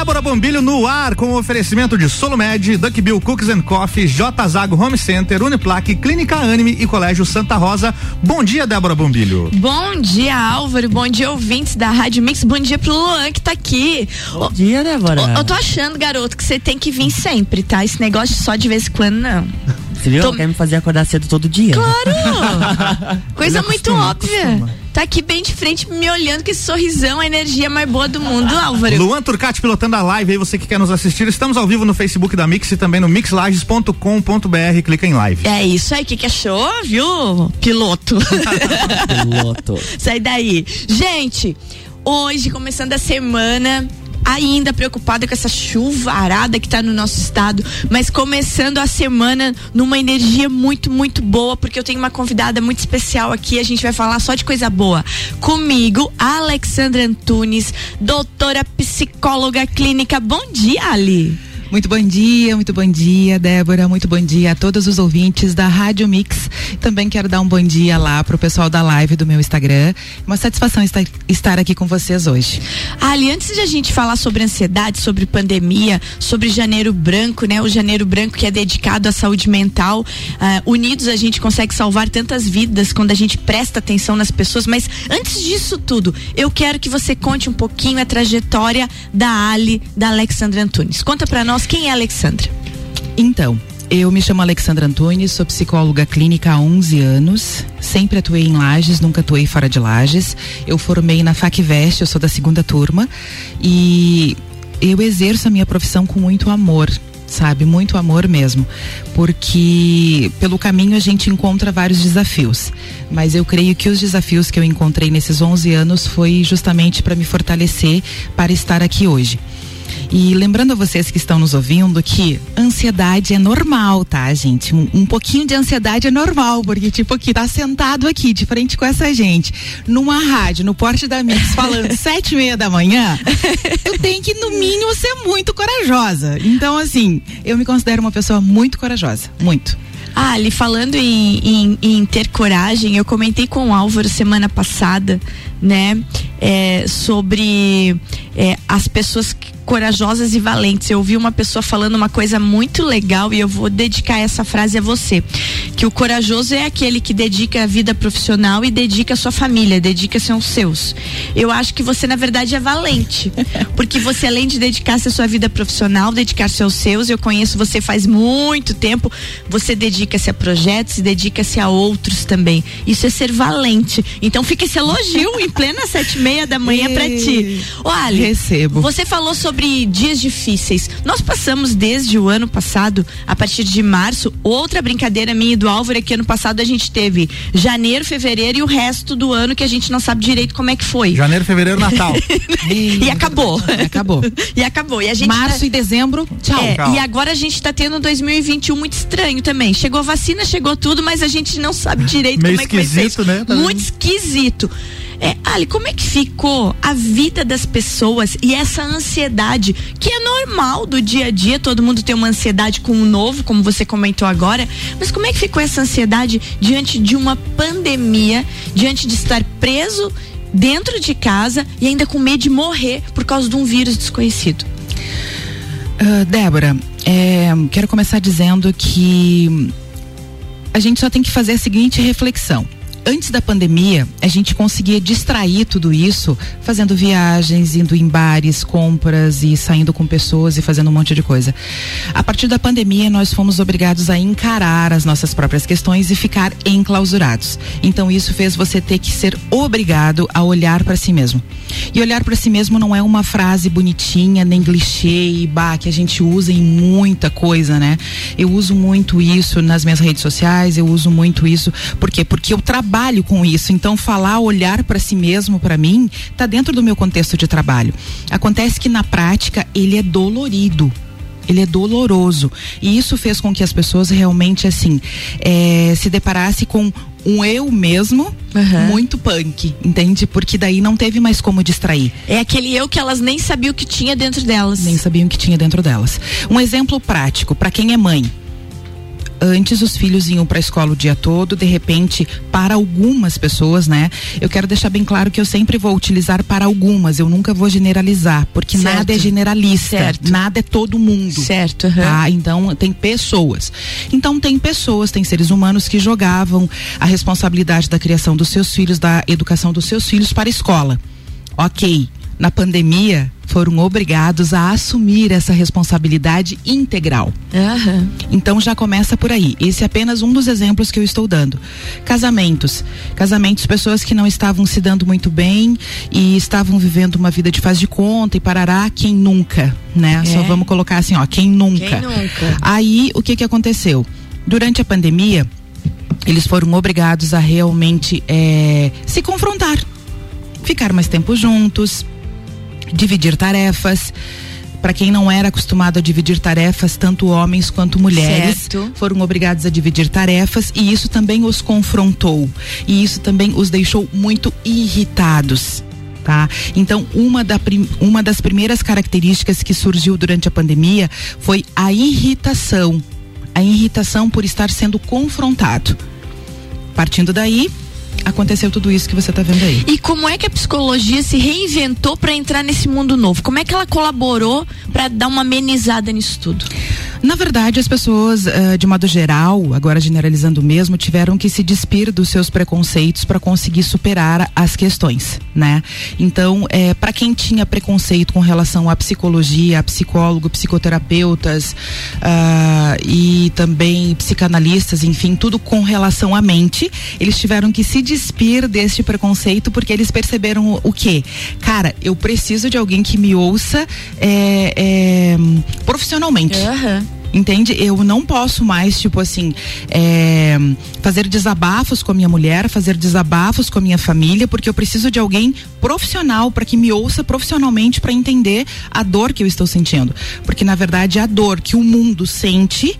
Débora Bombilho no ar com o oferecimento de Solomed, Duck Bill Cookies and Coffee, J Zago Home Center, Uniplaque, Clínica Anime e Colégio Santa Rosa. Bom dia, Débora Bombilho. Bom dia, Álvaro. Bom dia, ouvintes da Rádio Mix. Bom dia pro Luan que tá aqui. Bom dia, Débora. Eu tô achando, garoto, que você tem que vir sempre, tá? Esse negócio só de vez em quando, não. Você viu? Tô... Quer me fazer acordar cedo todo dia. Claro! Coisa muito óbvia. Acostuma. Tá aqui bem de frente me olhando com esse sorrisão, a energia mais boa do mundo, Álvaro. Luan Turcati pilotando a live aí, você que quer nos assistir. Estamos ao vivo no Facebook da Mix e também no mixlages.com.br. Clica em live. É isso aí, o que, que achou, viu? Piloto. Piloto. Sai daí. Gente, hoje, começando a semana, ainda preocupada com essa chuvarada que está no nosso estado, mas começando a semana numa energia muito, muito boa, porque eu tenho uma convidada muito especial aqui, a gente vai falar só de coisa boa. Comigo, Alexandra Antunes, doutora psicóloga clínica. Bom dia, Ali. Muito bom dia, muito bom dia, Débora. Muito bom dia a todos os ouvintes da Rádio Mix. Também quero dar um bom dia lá pro pessoal da live do meu Instagram. Uma satisfação estar, aqui com vocês hoje. Ali, antes de a gente falar sobre ansiedade, sobre pandemia, sobre janeiro branco, né? O janeiro branco que é dedicado à saúde mental. Uh, unidos a gente consegue salvar tantas vidas quando a gente presta atenção nas pessoas. Mas antes disso tudo, eu quero que você conte um pouquinho a trajetória da Ali, da Alexandra Antunes. Conta para nós nós, quem é a Alexandra? Então, eu me chamo Alexandra Antunes, sou psicóloga clínica há 11 anos. Sempre atuei em Lages, nunca atuei fora de Lages. Eu formei na FacVest, eu sou da segunda turma. E eu exerço a minha profissão com muito amor, sabe? Muito amor mesmo. Porque pelo caminho a gente encontra vários desafios. Mas eu creio que os desafios que eu encontrei nesses 11 anos foi justamente para me fortalecer para estar aqui hoje. E lembrando a vocês que estão nos ouvindo que ansiedade é normal, tá, gente? Um, um pouquinho de ansiedade é normal, porque, tipo, aqui, tá sentado aqui, de frente com essa gente, numa rádio, no porte da Mix, falando sete e meia da manhã, tu tem que, no mínimo, ser muito corajosa. Então, assim, eu me considero uma pessoa muito corajosa. Muito. Ah, ali falando em, em, em, ter coragem, eu comentei com o Álvaro semana passada, né, é, sobre é, as pessoas que corajosas e valentes. Eu ouvi uma pessoa falando uma coisa muito legal e eu vou dedicar essa frase a você. Que o corajoso é aquele que dedica a vida profissional e dedica a sua família, dedica-se aos seus. Eu acho que você, na verdade, é valente. Porque você, além de dedicar-se à sua vida profissional, dedicar-se aos seus, eu conheço você faz muito tempo, você dedica-se a projetos e dedica-se a outros também. Isso é ser valente. Então fica esse elogio em plena sete e meia da manhã para ti. Olha, Recebo. Você falou sobre sobre dias difíceis. Nós passamos desde o ano passado, a partir de março, outra brincadeira minha e do Álvaro é que ano passado a gente teve janeiro, fevereiro e o resto do ano que a gente não sabe direito como é que foi. Janeiro, fevereiro, Natal. e, e acabou. acabou. e acabou. E a gente Março tá... e dezembro, tchau. É, e agora a gente está tendo 2021 muito estranho também. Chegou a vacina, chegou tudo, mas a gente não sabe direito Meio como é que vai ser. Né? Tá muito esquisito. É, Ali, como é que ficou a vida das pessoas e essa ansiedade, que é normal do dia a dia, todo mundo tem uma ansiedade com o novo, como você comentou agora, mas como é que ficou essa ansiedade diante de uma pandemia, diante de estar preso dentro de casa e ainda com medo de morrer por causa de um vírus desconhecido? Uh, Débora, é, quero começar dizendo que a gente só tem que fazer a seguinte reflexão antes da pandemia, a gente conseguia distrair tudo isso fazendo viagens, indo em bares, compras e saindo com pessoas e fazendo um monte de coisa. A partir da pandemia, nós fomos obrigados a encarar as nossas próprias questões e ficar enclausurados. Então, isso fez você ter que ser obrigado a olhar para si mesmo. E olhar para si mesmo não é uma frase bonitinha, nem clichê e bah, que a gente usa em muita coisa, né? Eu uso muito isso nas minhas redes sociais, eu uso muito isso. Por quê? Porque eu trabalho trabalho com isso. Então, falar, olhar para si mesmo, para mim, está dentro do meu contexto de trabalho. Acontece que na prática ele é dolorido ele é doloroso e isso fez com que as pessoas realmente assim é, se deparasse com um eu mesmo uhum. muito punk, entende? Porque daí não teve mais como distrair. É aquele eu que elas nem sabiam que tinha dentro delas. Nem sabiam que tinha dentro delas. Um exemplo prático para quem é mãe Antes os filhos iam para a escola o dia todo, de repente, para algumas pessoas, né? Eu quero deixar bem claro que eu sempre vou utilizar para algumas, eu nunca vou generalizar, porque Certo. nada é generalista, Certo. nada é todo mundo. Certo, aham. Tá? Então tem pessoas. Então tem pessoas, tem seres humanos que jogavam a responsabilidade da criação dos seus filhos, da educação dos seus filhos para a escola. Ok. Na pandemia, foram obrigados a assumir essa responsabilidade integral. Aham. Então já começa por aí. Esse é apenas um dos exemplos que eu estou dando. Casamentos. Casamentos, pessoas que não estavam se dando muito bem e estavam vivendo uma vida de faz de conta e parará, quem nunca, né? É. Só vamos colocar assim, ó, quem nunca. Quem nunca? Aí, o que que aconteceu? Durante a pandemia, eles foram obrigados a realmente eh, se confrontar. Ficar mais tempo juntos, dividir tarefas. Para quem não era acostumado a dividir tarefas, tanto homens quanto mulheres Certo. foram obrigados a dividir tarefas e isso também os confrontou. E isso também os deixou muito irritados. Tá? Então, uma, da uma das primeiras características que surgiu durante a pandemia foi a irritação. A irritação por estar sendo confrontado. Partindo daí, aconteceu tudo isso que você está vendo aí. E como é que a psicologia se reinventou para entrar nesse mundo novo? Como é que ela colaborou para dar uma amenizada nisso tudo? Na verdade, as pessoas, eh, de modo geral, agora generalizando mesmo, tiveram que se despir dos seus preconceitos para conseguir superar as questões, né? Então, para quem tinha preconceito com relação à psicologia, a psicólogo, psicoterapeutas ah, e também psicanalistas, enfim, tudo com relação à mente, eles tiveram que se despir deste preconceito porque eles perceberam o, quê? Cara, eu preciso de alguém que me ouça eh, eh, profissionalmente. Aham. Entende? Eu não posso mais, tipo assim, é, fazer desabafos com a minha mulher, fazer desabafos com a minha família, porque eu preciso de alguém profissional para que me ouça profissionalmente para entender a dor que eu estou sentindo. Porque, na verdade, a dor que o mundo sente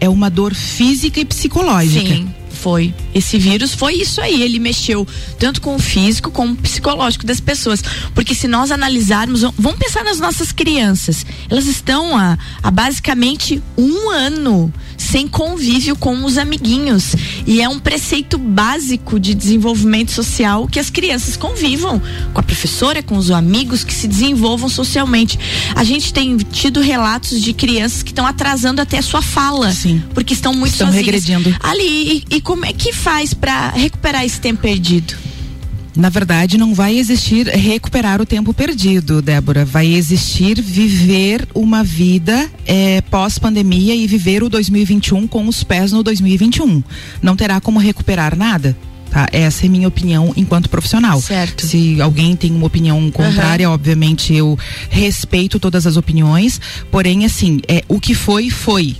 é uma dor física e psicológica. Sim, foi. Esse vírus foi isso aí. Ele mexeu tanto com o físico como o psicológico das pessoas. Porque se nós analisarmos, vamos pensar nas nossas crianças. Elas estão há, há basicamente um ano sem convívio com os amiguinhos. E é um preceito básico de desenvolvimento social que as crianças convivam com a professora, com os amigos, que se desenvolvam socialmente. A gente tem tido relatos de crianças que estão atrasando até a sua fala. Sim. Porque estão muito Estão sozinhas. regredindo. Ali, e, e como é que faz pra recuperar esse tempo perdido? Na verdade, não vai existir recuperar o tempo perdido, Débora. Vai existir viver uma vida eh, pós-pandemia e viver o 2021 com os pés no 2021. Não terá como recuperar nada. Tá? Essa é minha opinião enquanto profissional. Certo. Se alguém tem uma opinião contrária, obviamente eu respeito todas as opiniões. Porém, assim, é, o que foi, foi.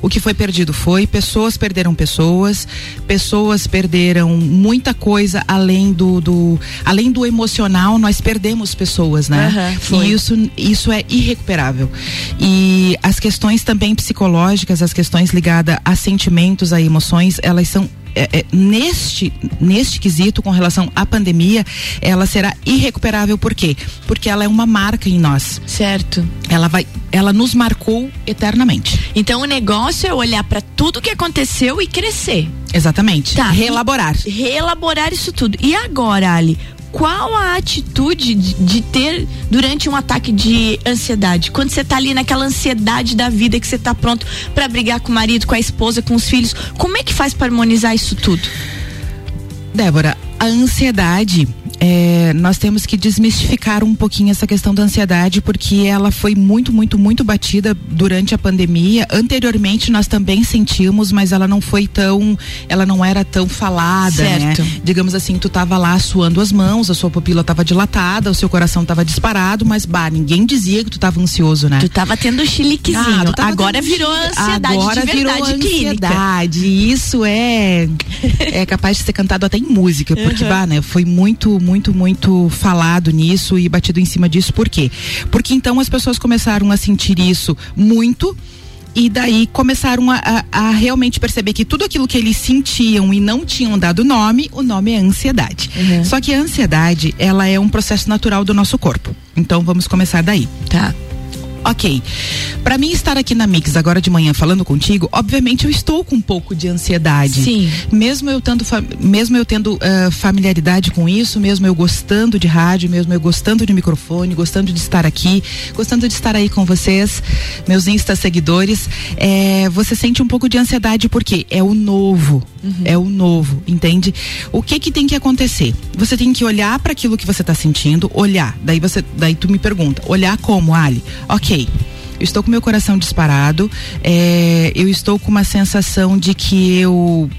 O que foi perdido foi, pessoas perderam pessoas, pessoas perderam muita coisa além do, do além do emocional, nós perdemos pessoas, né? Foi. e isso, isso é irrecuperável. E as questões também psicológicas, as questões ligadas a sentimentos, a emoções, elas são é, é, neste neste quesito com relação à pandemia, ela será irrecuperável por quê? Porque ela é uma marca em nós. Certo. Ela vai, ela nos marcou eternamente. Então o negócio é olhar pra tudo que aconteceu e crescer. Exatamente. Tá. Reelaborar. Reelaborar isso tudo. E agora, Ali? Qual a atitude de, de ter durante um ataque de ansiedade? Quando você tá ali naquela ansiedade da vida que você tá pronto pra brigar com o marido, com a esposa, com os filhos, como é que faz pra harmonizar isso tudo? Débora, a ansiedade, é, nós temos que desmistificar um pouquinho essa questão da ansiedade, porque ela foi muito, muito, muito batida durante a pandemia. Anteriormente nós também sentimos, mas ela não foi tão, ela não era tão falada, Certo. né? Digamos assim, tu tava lá suando as mãos, a sua pupila tava dilatada, o seu coração tava disparado, mas bah, ninguém dizia que tu tava ansioso, né? Tu tava tendo chiliquezinho. Ah, tava agora tendo- virou ansiedade Agora de verdade virou ansiedade. Isso é é capaz de ser cantado até em música, porque bah, né, foi muito, muito, muito falado nisso e batido em cima disso. Por quê? Porque então as pessoas começaram a sentir isso muito e daí começaram a, a- a realmente perceber que tudo aquilo que eles sentiam e não tinham dado nome, o nome é ansiedade. Uhum. Só que a ansiedade, ela é um processo natural do nosso corpo. Então vamos começar daí Tá. Ok. Para mim estar aqui na Mix agora de manhã falando contigo, obviamente eu estou com um pouco de ansiedade. Sim. Mesmo eu tendo, mesmo eu tendo uh, familiaridade com isso, mesmo eu gostando de rádio, mesmo eu gostando de microfone, gostando de estar aqui, gostando de estar aí com vocês, meus Insta seguidores, é, você sente um pouco de ansiedade porque é o novo, uhum. é o novo, entende? O que que tem que acontecer? Você tem que olhar para aquilo que você está sentindo, olhar. Daí você, daí tu me pergunta, olhar como, Ali? Ok. Eu estou com meu coração disparado, é, eu estou com uma sensação de que eu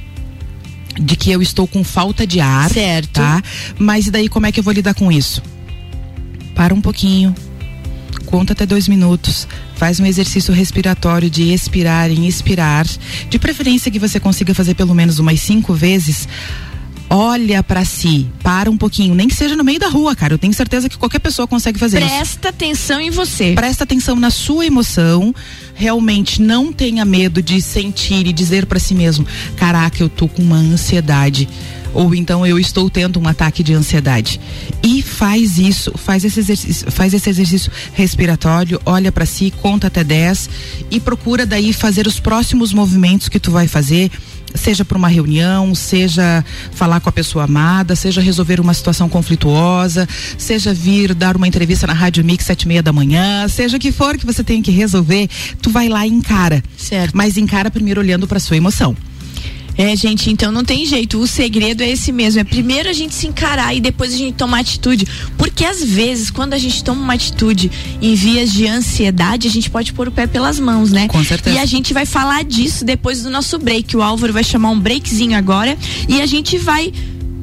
de que eu estou com falta de ar, certo? Tá? Mas e daí como é que eu vou lidar com isso? Para um pouquinho, conta até dois minutos, faz um exercício respiratório de expirar e inspirar, de preferência que você consiga fazer pelo menos umas cinco vezes olha para si, para um pouquinho, nem que seja no meio da rua, cara. Eu tenho certeza que qualquer pessoa consegue fazer Presta isso. Presta atenção em você. Presta atenção na sua emoção. Realmente não tenha medo de sentir e dizer para si mesmo: "Caraca, eu tô com uma ansiedade" ou então eu estou tendo um ataque de ansiedade. E faz isso, faz esse exercício, faz esse exercício respiratório, olha para si, conta até 10 e procura daí fazer os próximos movimentos que tu vai fazer seja para uma reunião, seja falar com a pessoa amada, seja resolver uma situação conflituosa, seja vir dar uma entrevista na Rádio Mix sete e meia da manhã, seja o que for que você tenha que resolver, tu vai lá e encara. Certo. Mas encara primeiro olhando para sua emoção. É, gente, então não tem jeito. O segredo é esse mesmo. É primeiro a gente se encarar e depois a gente tomar atitude. Porque às vezes, quando a gente toma uma atitude em vias de ansiedade, a gente pode pôr o pé pelas mãos, né? Com certeza. E a gente vai falar disso depois do nosso break. O Álvaro vai chamar um breakzinho agora e a gente vai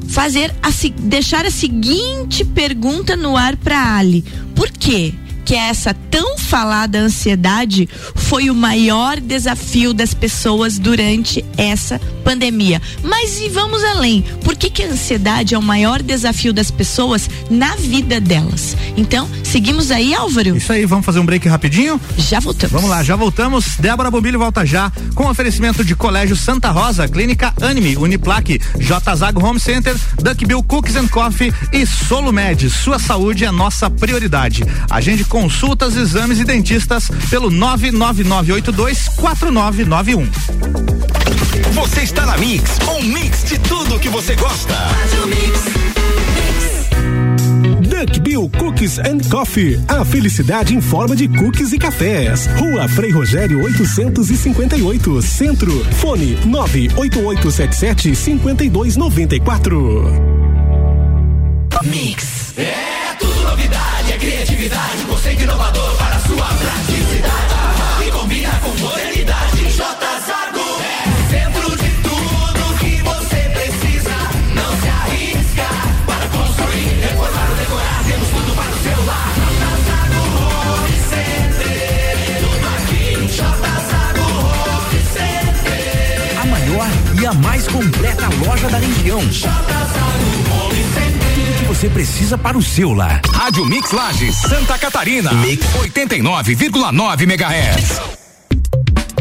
fazer a, deixar a seguinte pergunta no ar para Ali. Por quê? que essa tão falada ansiedade foi o maior desafio das pessoas durante essa pandemia. Mas e vamos além. Por que, que a ansiedade é o maior desafio das pessoas na vida delas? Então, seguimos aí, Álvaro? Isso aí, vamos fazer um break rapidinho? Já voltamos. Vamos lá, já voltamos. Débora Bombilho volta já com oferecimento de Colégio Santa Rosa, Clínica Anime, Uniplaque, J Zago Home Center, Duckbill Cookies and Coffee e Solumed. Sua saúde é nossa prioridade. Agende consultas, exames e dentistas pelo 999824991. Você está na Mix, um mix de tudo que você gosta. Duck Bill Cookies and Coffee. A felicidade em forma de cookies e cafés. Rua Frei Rogério 858, Centro. Fone 98877 5294. Mix. É tudo novidade, é criatividade, conceito inovador para sua praticidade. E combina com modernidade. A mais completa loja da região. Home Center você precisa para o seu lar. Rádio Mix Lages, Santa Catarina. Mix 89,9 MHz.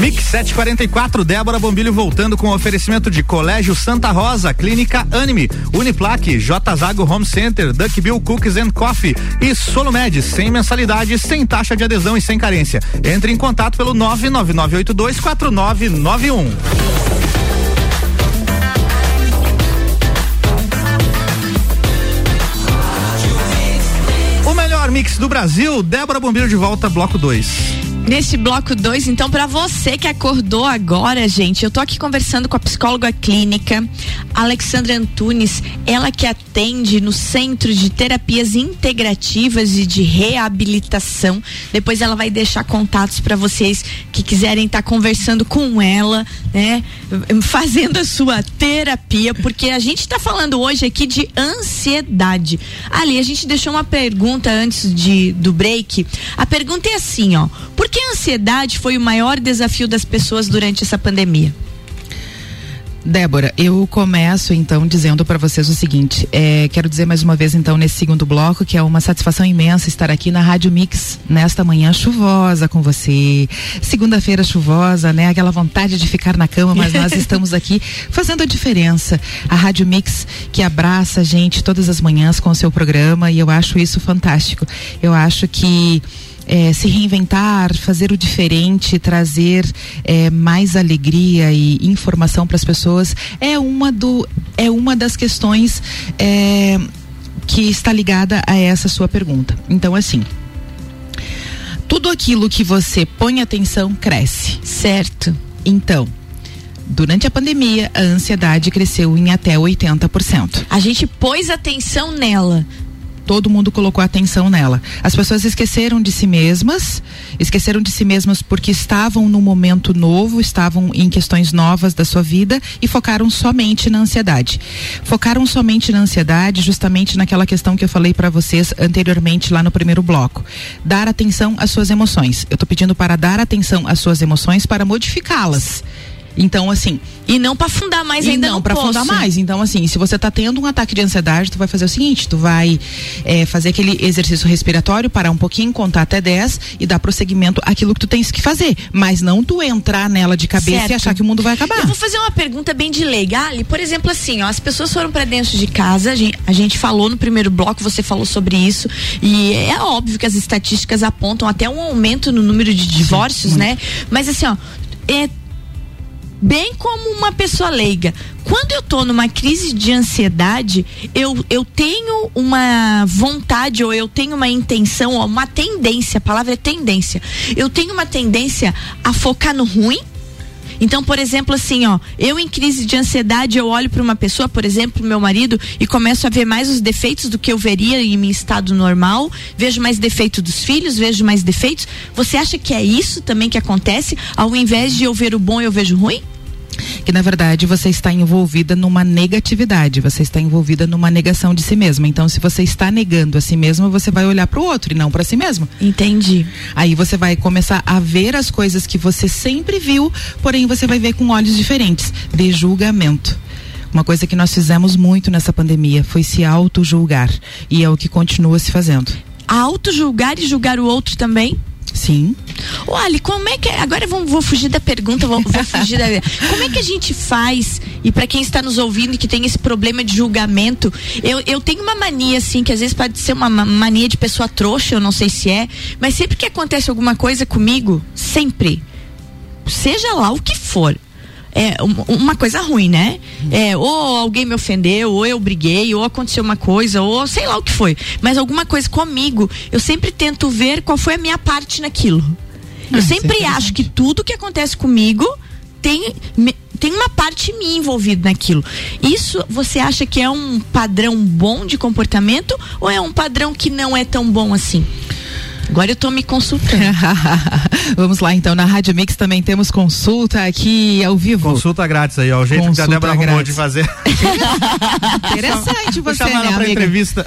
Mix 744, Débora Bombilho voltando com oferecimento de Colégio Santa Rosa, Clínica Anime, Uniplaque, J Zago Home Center, Duckbill Cookies and Coffee e Solomed, sem mensalidade, sem taxa de adesão e sem carência. Entre em contato pelo 999824991. O melhor mix do Brasil, Débora Bombilho de volta, bloco 2. Nesse bloco 2, então, para você que acordou agora, gente, eu tô aqui conversando com a psicóloga clínica Alexandra Antunes, ela que atende no Centro de Terapias Integrativas e de Reabilitação. Depois ela vai deixar contatos para vocês que quiserem estar tá conversando com ela, né? Fazendo a sua terapia, porque a gente está falando hoje aqui de ansiedade. Ali, a gente deixou uma pergunta antes de do break. A pergunta é assim, ó: por que a ansiedade foi o maior desafio das pessoas durante essa pandemia? Débora, eu começo então dizendo para vocês o seguinte: é, quero dizer mais uma vez então nesse segundo bloco que é uma satisfação imensa estar aqui na Rádio Mix nesta manhã chuvosa com você. Segunda-feira chuvosa, né? Aquela vontade de ficar na cama, mas nós estamos aqui fazendo a diferença. A Rádio Mix que abraça a gente todas as manhãs com o seu programa e eu acho isso fantástico. Eu acho que é, se reinventar, fazer o diferente, trazer é, mais alegria e informação para as pessoas é uma do é uma das questões é, que está ligada a essa sua pergunta. Então assim, tudo aquilo que você põe atenção cresce. Certo. Então, durante a pandemia, a ansiedade cresceu em até 80%. A gente pôs atenção nela todo mundo colocou atenção nela. As pessoas esqueceram de si mesmas, esqueceram de si mesmas porque estavam num momento novo, estavam em questões novas da sua vida e focaram somente na ansiedade. Focaram somente na ansiedade, justamente naquela questão que eu falei para vocês anteriormente lá no primeiro bloco. Dar atenção às suas emoções. Eu estou pedindo para dar atenção às suas emoções para modificá-las. Então, assim. E não para afundar mais e ainda não para afundar mais. Então, assim, se você tá tendo um ataque de ansiedade, tu vai fazer o seguinte: tu vai é, fazer aquele exercício respiratório, parar um pouquinho, contar até 10 e dar prosseguimento àquilo que tu tens que fazer. Mas não tu entrar nela de cabeça certo. e achar que o mundo vai acabar. Eu vou fazer uma pergunta bem de leiga. Ali, por exemplo, assim, ó, as pessoas foram para dentro de casa, a gente, a gente falou no primeiro bloco, você falou sobre isso, e é óbvio que as estatísticas apontam até um aumento no número de divórcios, Sim, né? Mas assim, ó, é bem como uma pessoa leiga. Quando eu tô numa crise de ansiedade, eu, eu tenho uma vontade ou eu tenho uma intenção, ou uma tendência, a palavra é tendência. Eu tenho uma tendência a focar no ruim então, por exemplo, assim, ó, eu em crise de ansiedade, eu olho para uma pessoa, por exemplo, meu marido, e começo a ver mais os defeitos do que eu veria em meu estado normal, vejo mais defeito dos filhos, vejo mais defeitos. Você acha que é isso também que acontece? Ao invés de eu ver o bom, eu vejo o ruim? Que na verdade você está envolvida numa negatividade, você está envolvida numa negação de si mesma. Então, se você está negando a si mesma, você vai olhar para o outro e não para si mesmo. Entendi. Aí você vai começar a ver as coisas que você sempre viu, porém você vai ver com olhos diferentes, de julgamento. Uma coisa que nós fizemos muito nessa pandemia foi se auto-julgar. E é o que continua se fazendo. Auto-julgar e julgar o outro também? Sim. Olha, como é que. Agora vou, vou fugir da pergunta, vou, vou fugir da. Como é que a gente faz? E para quem está nos ouvindo e que tem esse problema de julgamento, eu, eu tenho uma mania, assim, que às vezes pode ser uma mania de pessoa trouxa, eu não sei se é, mas sempre que acontece alguma coisa comigo, sempre, seja lá o que for, é uma coisa ruim, né? É, ou alguém me ofendeu, ou eu briguei, ou aconteceu uma coisa, ou sei lá o que foi. Mas alguma coisa comigo, eu sempre tento ver qual foi a minha parte naquilo. Eu ah, sempre é acho que tudo que acontece comigo tem, tem uma parte minha envolvida naquilo. Isso você acha que é um padrão bom de comportamento ou é um padrão que não é tão bom assim? Agora eu tô me consultando. Vamos lá, então. Na Rádio Mix também temos consulta aqui ao vivo. Consulta grátis aí, ó. O jeito consulta que a Débora grátis. arrumou de fazer. Interessante você, chamar né, pra entrevista.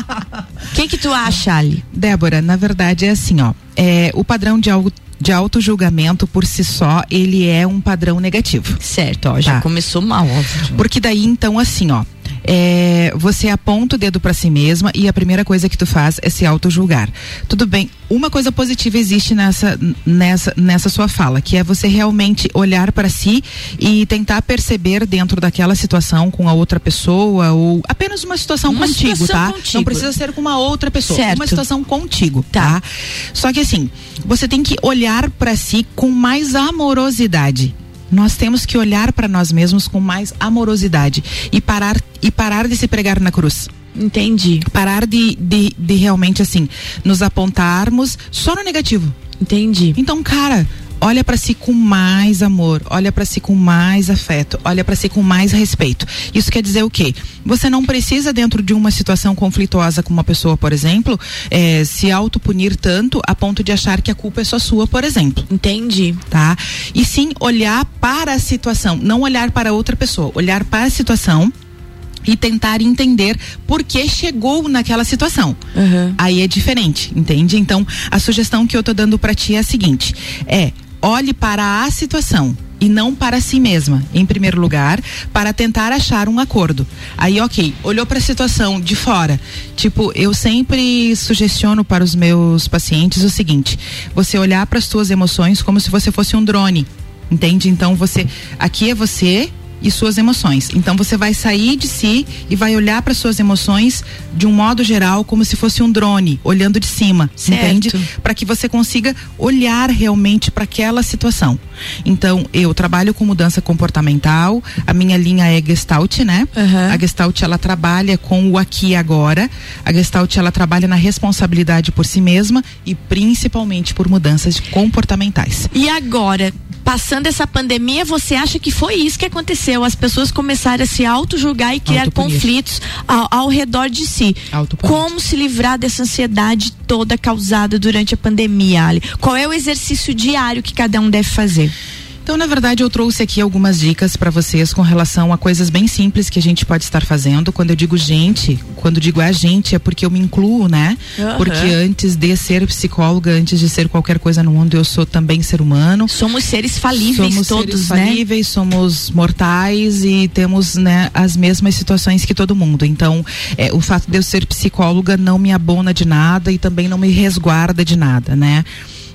Quem que tu acha, Ali? Débora, na verdade é assim, ó. É, o padrão de algo de auto-julgamento por si só, ele é um padrão negativo. Certo, ó, já tá. começou mal, óbvio. Porque daí, então, assim, ó, é, você aponta o dedo para si mesma e a primeira coisa que tu faz é se auto-julgar. Tudo bem, uma coisa positiva existe nessa, nessa, nessa sua fala, que é você realmente olhar para si e tentar perceber dentro daquela situação com a outra pessoa ou apenas uma situação Uma contigo, situação tá? contigo. Não precisa ser com uma outra pessoa, Certo. uma situação contigo, tá? Só que assim, você tem que olhar para si com mais amorosidade. Nós temos que olhar para nós mesmos com mais amorosidade e parar e parar de se pregar na cruz. Entendi. Parar de, de, de realmente assim nos apontarmos só no negativo. Entendi. Então, cara, olha para si com mais amor, olha para si com mais afeto, olha para si com mais respeito. Isso quer dizer o quê? Você não precisa dentro de uma situação conflituosa com uma pessoa, por exemplo, eh, se autopunir tanto a ponto de achar que a culpa é só sua, por exemplo. Entendi. Tá? E sim olhar para a situação, não olhar para outra pessoa, olhar para a situação e tentar entender por que chegou naquela situação. Aí é diferente, entende? Então, a sugestão que eu tô dando para ti é a seguinte: é olhe para a situação e não para si mesma, em primeiro lugar, para tentar achar um acordo. Aí, ok, olhou para a situação de fora. Tipo, eu sempre sugestiono para os meus pacientes o seguinte: você olhar para as suas emoções como se você fosse um drone. Entende? Então você, aqui é você e suas emoções. Então você vai sair de si e vai olhar para suas emoções de um modo geral como se fosse um drone, olhando de cima, Certo. entende? Para que você consiga olhar realmente para aquela situação. Então, eu trabalho com mudança comportamental, a minha linha é Gestalt, né? A Gestalt ela trabalha com o aqui e agora. A Gestalt ela trabalha na responsabilidade por si mesma e principalmente por mudanças comportamentais. E agora, passando essa pandemia, você acha que foi isso que aconteceu? As pessoas começaram a se auto-julgar e criar conflitos ao, ao redor de si. Como se livrar dessa ansiedade toda causada durante a pandemia, Ali? Qual é o exercício diário que cada um deve fazer? Então, na verdade, eu trouxe aqui algumas dicas para vocês com relação a coisas bem simples que a gente pode estar fazendo. Quando eu digo gente, quando digo a gente, é porque eu me incluo, né? Aham. Porque antes de ser psicóloga, antes de ser qualquer coisa no mundo, eu sou também ser humano. Somos seres falíveis somos todos, seres né? falíveis, somos mortais e temos, né, as mesmas situações que todo mundo. Então, é, o fato de eu ser psicóloga não me abona de nada e também não me resguarda de nada, né?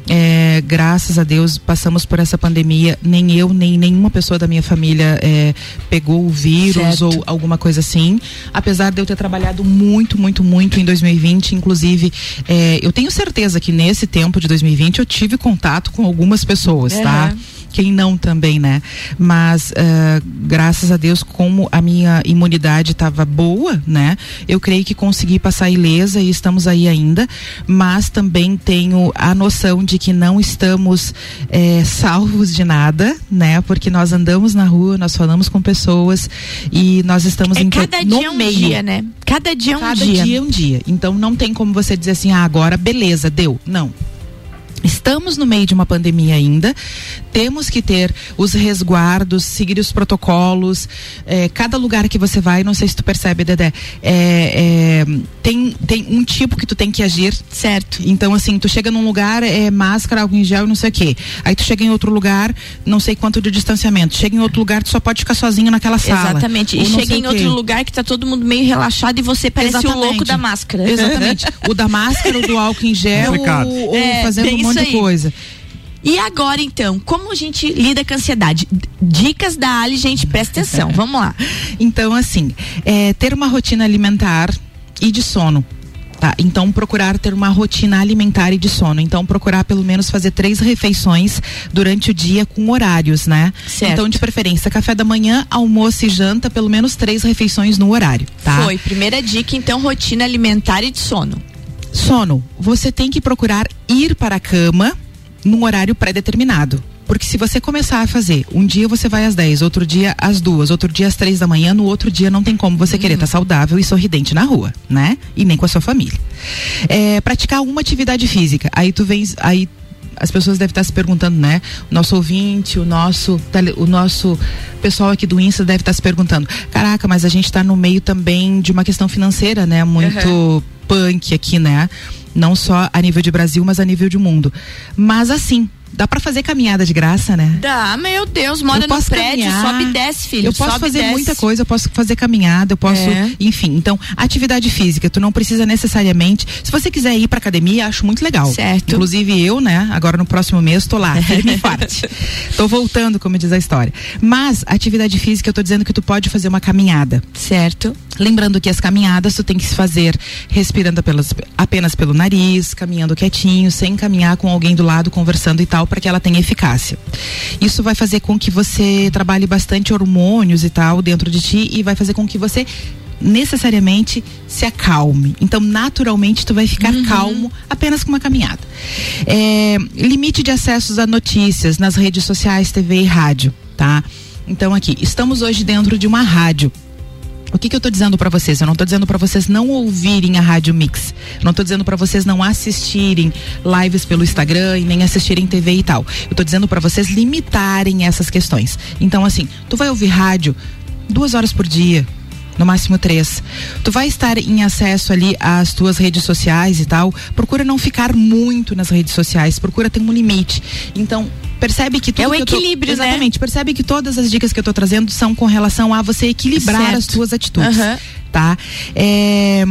É, graças a Deus passamos por essa pandemia. Nem eu, nem nenhuma pessoa da minha família é, pegou o vírus Certo. ou alguma coisa assim. Apesar de eu ter trabalhado muito, muito, muito em 2020, inclusive, é, eu tenho certeza que nesse tempo de 2020 eu tive contato com algumas pessoas, tá? Quem não também, né? Mas ah, graças a Deus, como a minha imunidade estava boa, né? Eu creio que consegui passar ilesa e estamos aí ainda. Mas também tenho a noção de que não estamos eh, salvos de nada, né? Porque nós andamos na rua, nós falamos com pessoas e nós estamos em to- Cada no dia é um meio. dia, né? Cada dia é um Cada dia. dia é um dia. Então não tem como você dizer assim, ah, agora beleza, deu. Não. Estamos no meio de uma pandemia ainda, temos que ter os resguardos, seguir os protocolos. eh, cada lugar que você vai, não sei se tu percebe, Dedé, é, é, tem, tem um tipo que tu tem que agir. Certo. Então, assim, tu chega num lugar, é máscara, álcool em gel e não sei o quê. Aí tu chega em outro lugar, não sei quanto de distanciamento. Chega em outro lugar, tu só pode ficar sozinho naquela sala. Exatamente. E chega em o outro lugar que tá todo mundo meio relaxado e você parece o Exatamente. louco da máscara. Exatamente. o da máscara, o do álcool em gel, Complicado. ou, ou É, fazendo um monte de coisa. E agora, então, como a gente lida com a ansiedade? Dicas da Ali, gente, presta atenção. Vamos lá. Então, assim, é, ter uma rotina alimentar e de sono. Tá, então procurar ter uma rotina alimentar e de sono. Então procurar pelo menos fazer três refeições durante o dia com horários, né? Certo. Então de preferência café da manhã, almoço e janta, pelo menos três refeições no horário, tá? Foi. Primeira dica, então, rotina alimentar e de sono. Sono. Você tem que procurar ir para a cama num horário pré-determinado. Porque se você começar a fazer, um dia você vai às 10, outro dia às duas, outro dia às três da manhã, no outro dia não tem como você querer estar saudável e sorridente na rua, né? E nem com a sua família. É, praticar uma atividade física. Aí tu vens, aí as pessoas devem estar se perguntando, né? O nosso ouvinte, o nosso, o nosso pessoal aqui do Insta deve estar se perguntando: caraca, mas a gente está no meio também de uma questão financeira, né? Muito punk aqui, né? Não só a nível de Brasil, mas a nível de mundo. Mas assim, Dá pra fazer caminhada de graça, né? Dá, meu Deus, mora Eu no prédio, caminhar, sobe e desce, filho. Eu posso sobe fazer desce. muita coisa, eu posso fazer caminhada, eu posso, É. enfim. Então, atividade física, tu não precisa necessariamente. Se você quiser ir pra academia, acho muito legal. Certo. Inclusive eu, né? Agora no próximo mês tô lá, firme forte. Tô voltando, como diz a história. Mas atividade física, eu tô dizendo que tu pode fazer uma caminhada. Certo. Lembrando que as caminhadas tu tem que se fazer respirando pelos, apenas pelo nariz, caminhando quietinho, sem caminhar com alguém do lado conversando e tal, para que ela tenha eficácia. Isso vai fazer com que você trabalhe bastante hormônios e tal dentro de ti e vai fazer com que você necessariamente se acalme. Então, naturalmente, tu vai ficar calmo apenas com uma caminhada. É, limite de acessos a notícias nas redes sociais, TV e rádio, tá? Então, aqui, estamos hoje dentro de uma rádio. O que, que eu tô dizendo para vocês? Eu não tô dizendo para vocês não ouvirem a Rádio Mix. Eu não tô dizendo para vocês não assistirem lives pelo Instagram e nem assistirem TV e tal. Eu tô dizendo para vocês limitarem essas questões. Então, assim, tu vai ouvir rádio duas horas por dia, no máximo três. Tu vai estar em acesso ali às tuas redes sociais e tal. Procura não ficar muito nas redes sociais. Procura ter um limite. Então, percebe que tudo É o eu tô- equilíbrio, né? Exatamente. Percebe que todas as dicas que eu tô trazendo são com relação a você equilibrar Certo. as tuas atitudes. Aham. Tá? É,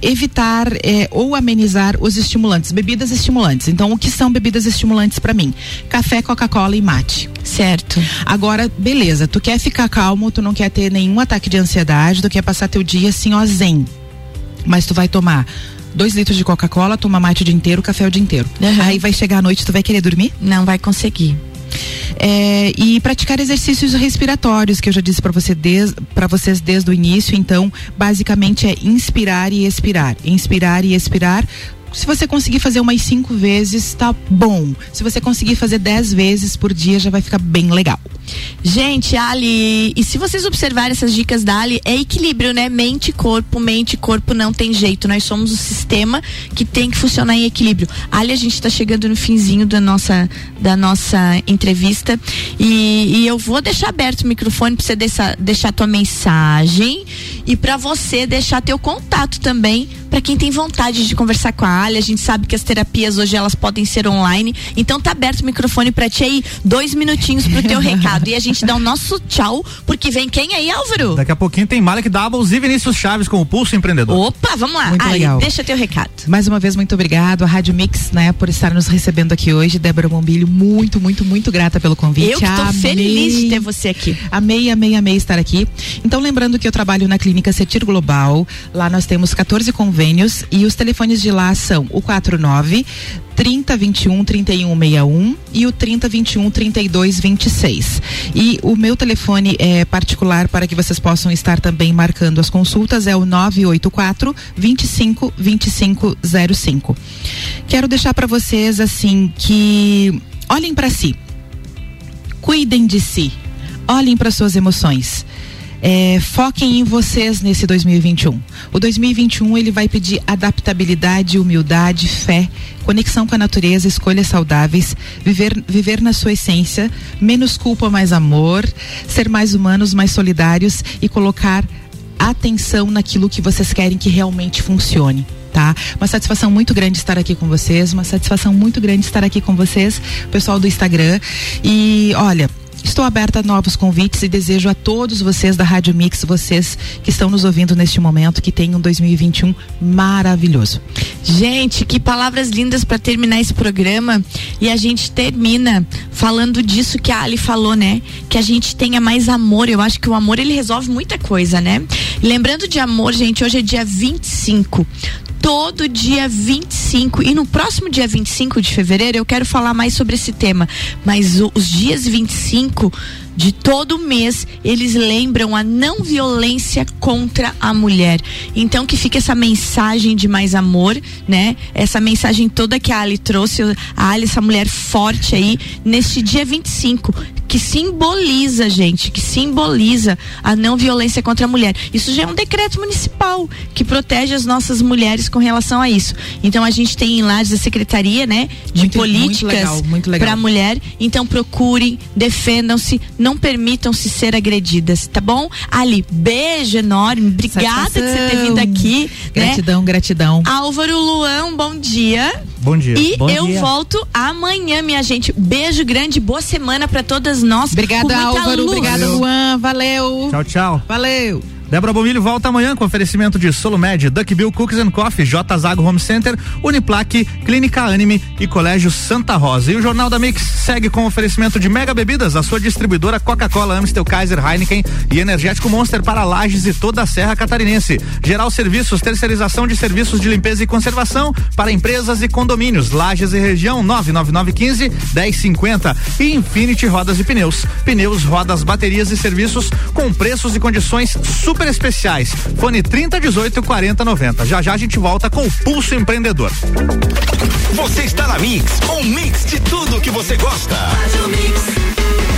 evitar é, ou amenizar os estimulantes, bebidas estimulantes. Então, o que são bebidas estimulantes para mim? Café, Coca-Cola e mate. Certo. Agora, beleza, tu quer ficar calmo, tu não quer ter nenhum ataque de ansiedade, tu quer passar teu dia assim, ó, zen. Mas tu vai tomar dois litros de Coca-Cola, tomar mate o dia inteiro, café o dia inteiro. Aí vai chegar à noite, tu vai querer dormir? Não vai conseguir. É, e praticar exercícios respiratórios, que eu já disse para você pra vocês desde o início. Então, basicamente é inspirar e expirar. Inspirar e expirar. Se você conseguir fazer umas cinco vezes, tá bom. Se você conseguir fazer dez vezes por dia, já vai ficar bem legal. Gente, Ali, e se vocês observarem essas dicas da Ali, é equilíbrio, né? Mente, corpo, mente, corpo não tem jeito. Nós somos o sistema que tem que funcionar em equilíbrio. Ali, a gente tá chegando no finzinho da nossa, da nossa entrevista e, e eu vou deixar aberto o microfone pra você deixar, deixar tua mensagem e pra você deixar teu contato também pra quem tem vontade de conversar com a Ali. A gente sabe que as terapias hoje elas podem ser online, então tá aberto o microfone pra ti aí, dois minutinhos pro teu recado. E a gente dá o nosso tchau, porque vem quem aí, Álvaro? Daqui a pouquinho tem Malek Doubles e Vinícius Chaves com o Pulso Empreendedor. Opa, vamos lá. Muito Ali, legal. deixa teu recado. Mais uma vez, muito obrigado à Rádio Mix, né, por estar nos recebendo aqui hoje. Débora Bombilho, muito, muito, muito grata pelo convite. Eu que tô Amei. feliz de ter você aqui. Amei, amei, amei estar aqui. Então, lembrando que eu trabalho na clínica Cetir Global. Lá nós temos 14 convênios e os telefones de lá são o 49 3021 3161 e o 3021 3226. E o meu telefone é particular para que vocês possam estar também marcando as consultas é o 984 25 2505. Quero deixar para vocês assim que olhem para si. Cuidem de si. Olhem para suas emoções. É, foquem em vocês nesse 2021. O 2021 ele vai pedir adaptabilidade, humildade, fé, conexão com a natureza, escolhas saudáveis, viver, viver na sua essência, menos culpa, mais amor, ser mais humanos, mais solidários e colocar atenção naquilo que vocês querem que realmente funcione. Tá? Uma satisfação muito grande estar aqui com vocês, uma satisfação muito grande estar aqui com vocês, pessoal do Instagram. E olha, Estou aberta a novos convites e desejo a todos vocês da Rádio Mix, vocês que estão nos ouvindo neste momento, que tenham um 2021 maravilhoso. Gente, que palavras lindas para terminar esse programa. E a gente termina falando disso que a Ali falou, né? Que a gente tenha mais amor. Eu acho que o amor ele resolve muita coisa, né? Lembrando de amor, gente, hoje é dia 25 todo dia 25 e no próximo dia 25 de fevereiro eu quero falar mais sobre esse tema, mas os dias 25 de todo mês, eles lembram a não violência contra a mulher. Então que fique essa mensagem de mais amor, né? Essa mensagem toda que a Ali trouxe, a Ali, essa mulher forte aí, neste dia 25, que simboliza, gente, que simboliza a não violência contra a mulher. Isso já é um decreto municipal que protege as nossas mulheres com relação a isso. Então a gente tem em Lages a Secretaria, né, de Muito- políticas para a mulher. Então procurem, defendam-se, não permitam-se ser agredidas, tá bom? Ali, beijo enorme, obrigada de você ter vindo aqui. né? Gratidão, gratidão. Álvaro Luan, bom dia. Bom dia. E Bom eu dia. volto amanhã, minha gente. Beijo grande, boa semana pra todas nós. Obrigada, Álvaro. luz. Obrigada, Luan. Valeu. Tchau, tchau. Valeu. Débora Bombilho volta amanhã com oferecimento de Solumed, Duckbill Cookies and Coffee, J Zago Home Center, Uniplaque, Clínica Anime e Colégio Santa Rosa. E o Jornal da Mix segue com oferecimento de Mega Bebidas, a sua distribuidora Coca-Cola, Amstel, Kaiser, Heineken e Energético Monster para Lages e toda a Serra Catarinense. Geral Serviços, terceirização de serviços de limpeza e conservação para empresas e condomínios. Lages e região 99915 1050 e Infinity Rodas e Pneus. Pneus, rodas, baterias e serviços com preços e condições super especiais. Fone 3018 4090. Já já a gente volta com o Pulso Empreendedor. Você está na Mix, um mix de tudo que você gosta. Faz o mix.